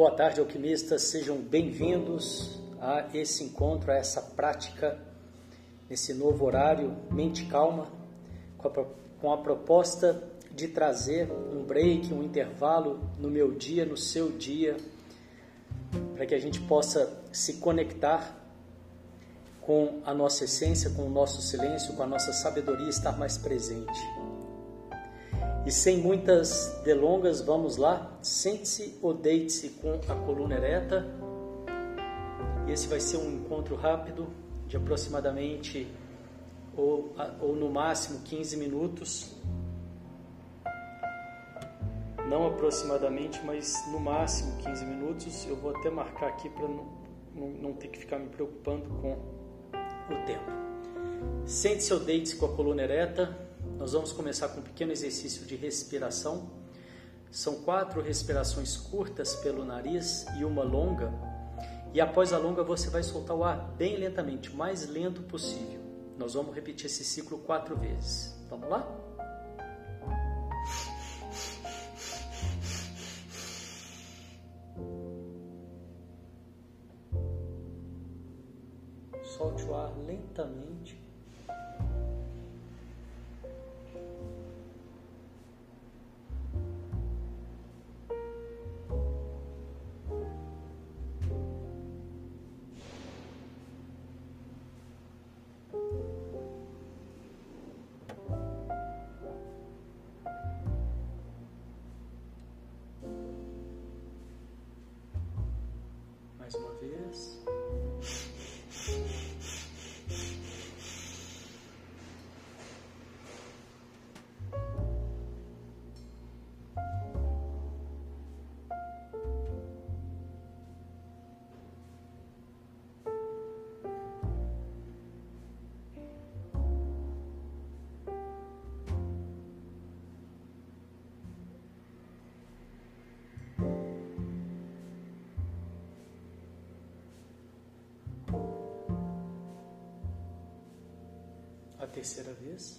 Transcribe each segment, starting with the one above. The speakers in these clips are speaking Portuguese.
Boa tarde, alquimistas. Sejam bem-vindos a esse encontro, a essa prática, nesse novo horário, mente calma, com a, proposta de trazer um break, um intervalo no meu dia, no seu dia, para que a gente possa se conectar com a nossa essência, com o nosso silêncio, com a nossa sabedoria, estar mais presente. E sem muitas delongas, vamos lá. Sente-se ou deite-se com a coluna ereta. Esse vai ser um encontro rápido, de aproximadamente ou, ou no máximo 15 minutos. Não aproximadamente, mas no máximo 15 minutos. Eu vou até marcar aqui para não, não, não ter que ficar me preocupando com o tempo. Sente-se ou deite-se com a coluna ereta nós vamos começar com um pequeno exercício de respiração. São quatro respirações curtas pelo nariz e uma longa. E após a longa, você vai soltar o ar bem lentamente, o mais lento possível. Nós vamos repetir esse ciclo quatro vezes. Vamos lá? Solte o ar lentamente. mais uma vez. A terceira vez.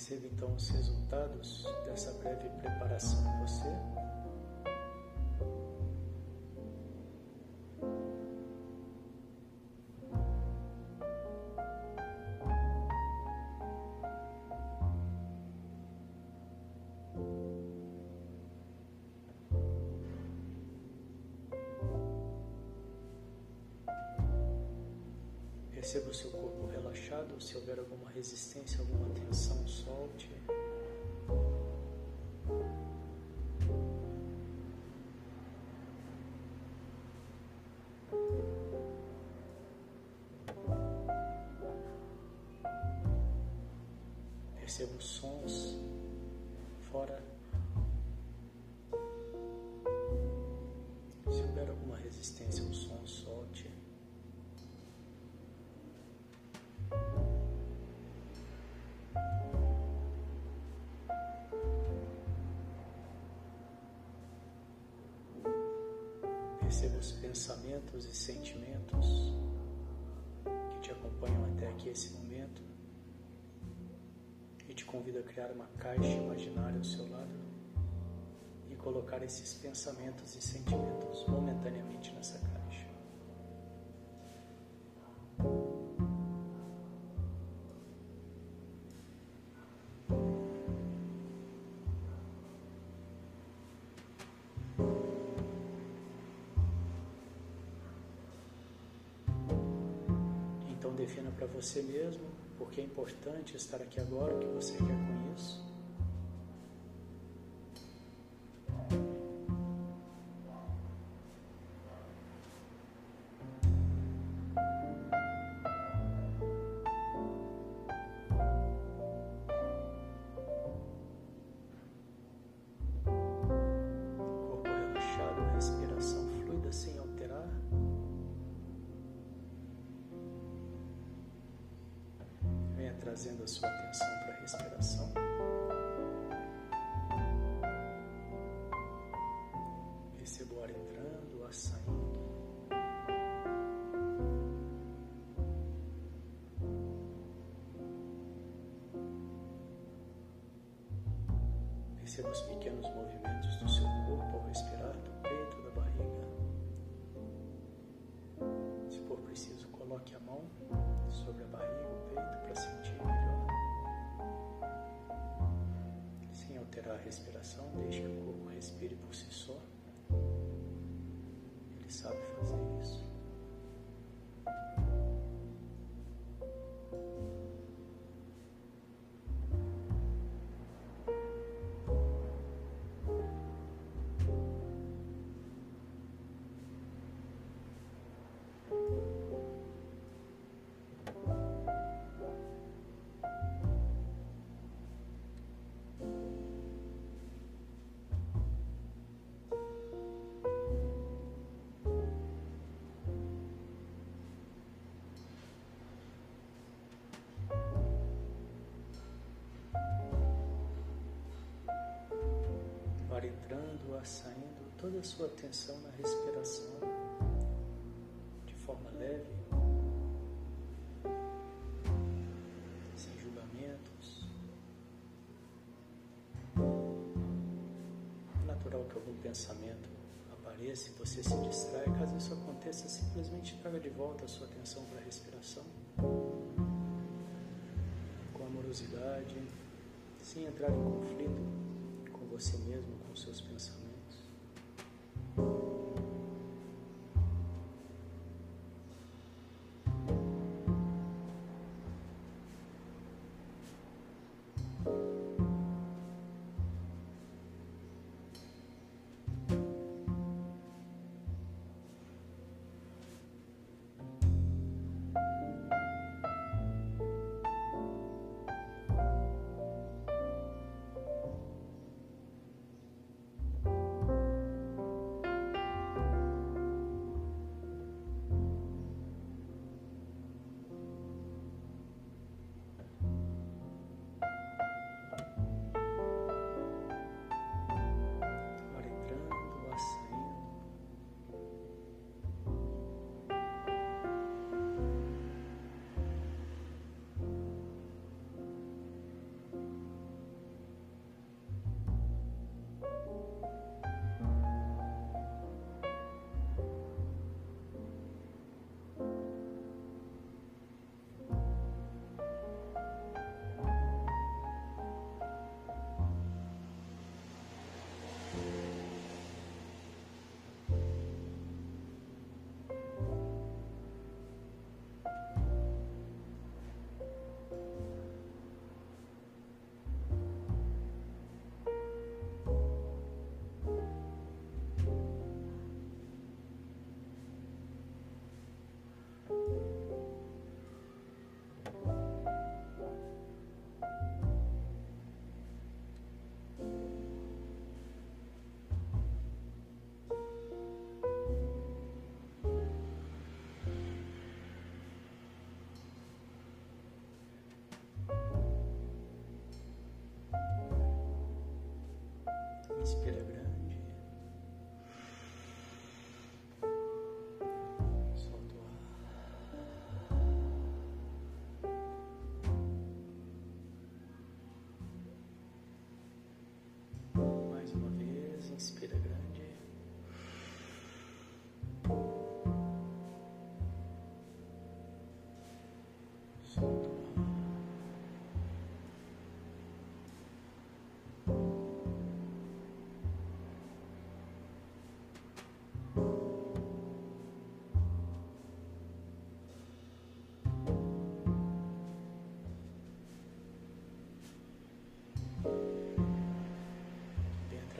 Perceba então os resultados dessa breve preparação em você. Perceba o seu corpo relaxado, se houver alguma resistência, alguma tensão, solte. Perceba os sons fora. Se houver alguma resistência Perceba os pensamentos e sentimentos que te acompanham até aqui esse momento e te convido a criar uma caixa imaginária ao seu lado e colocar esses pensamentos e sentimentos momentaneamente nessa caixa. Defina para você mesmo porque é importante estar aqui agora, o que você quer com isso. Trazendo a sua atenção para a respiração. Perceba o ar entrando, o ar saindo. Perceba os pequenos movimentos do seu corpo ao respirar a respiração, deixe que o corpo respire por si só. Ele sabe fazer isso. Saindo, toda a sua atenção na respiração, de forma leve, sem julgamentos. É natural que algum pensamento apareça e você se distrai. Caso isso aconteça, simplesmente traga de volta a sua atenção para a respiração, com amorosidade, sem entrar em conflito você mesmo com seus pensamentos. Inspira grande. Solta o ar. Mais uma vez, inspira grande.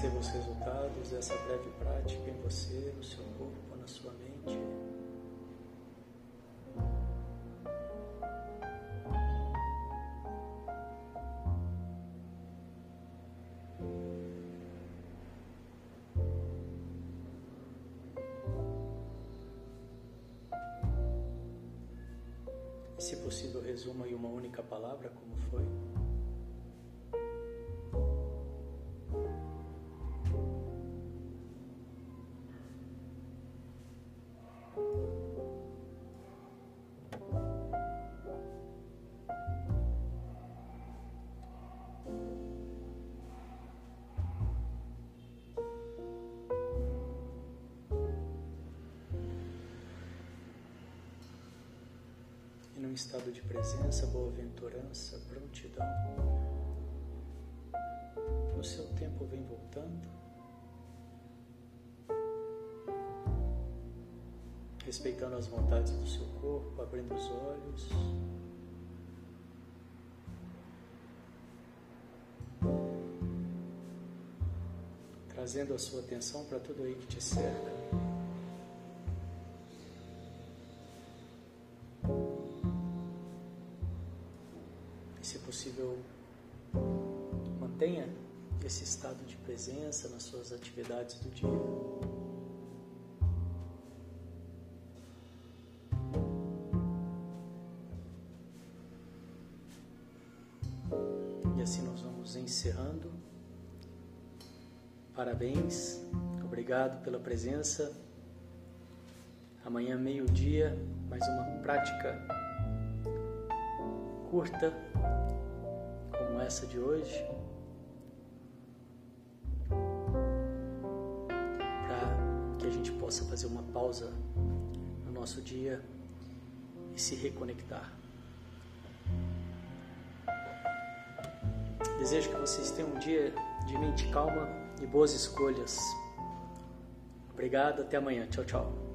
Perceba os resultados dessa breve prática em você, no seu corpo, na sua mente. E, se possível, resuma em uma única palavra como foi. Num estado de presença, boa-aventurança, prontidão. No seu tempo vem voltando. Respeitando as vontades do seu corpo, abrindo os olhos. Trazendo a sua atenção para tudo aí que te cerca. Esse estado de presença nas suas atividades do dia. E assim nós vamos encerrando. Parabéns, obrigado pela presença. Amanhã, meio-dia, mais uma prática curta como essa de hoje, fazer uma pausa no nosso dia e se reconectar. Desejo que vocês tenham um dia de mente calma e boas escolhas. Obrigado, até amanhã. Tchau, tchau.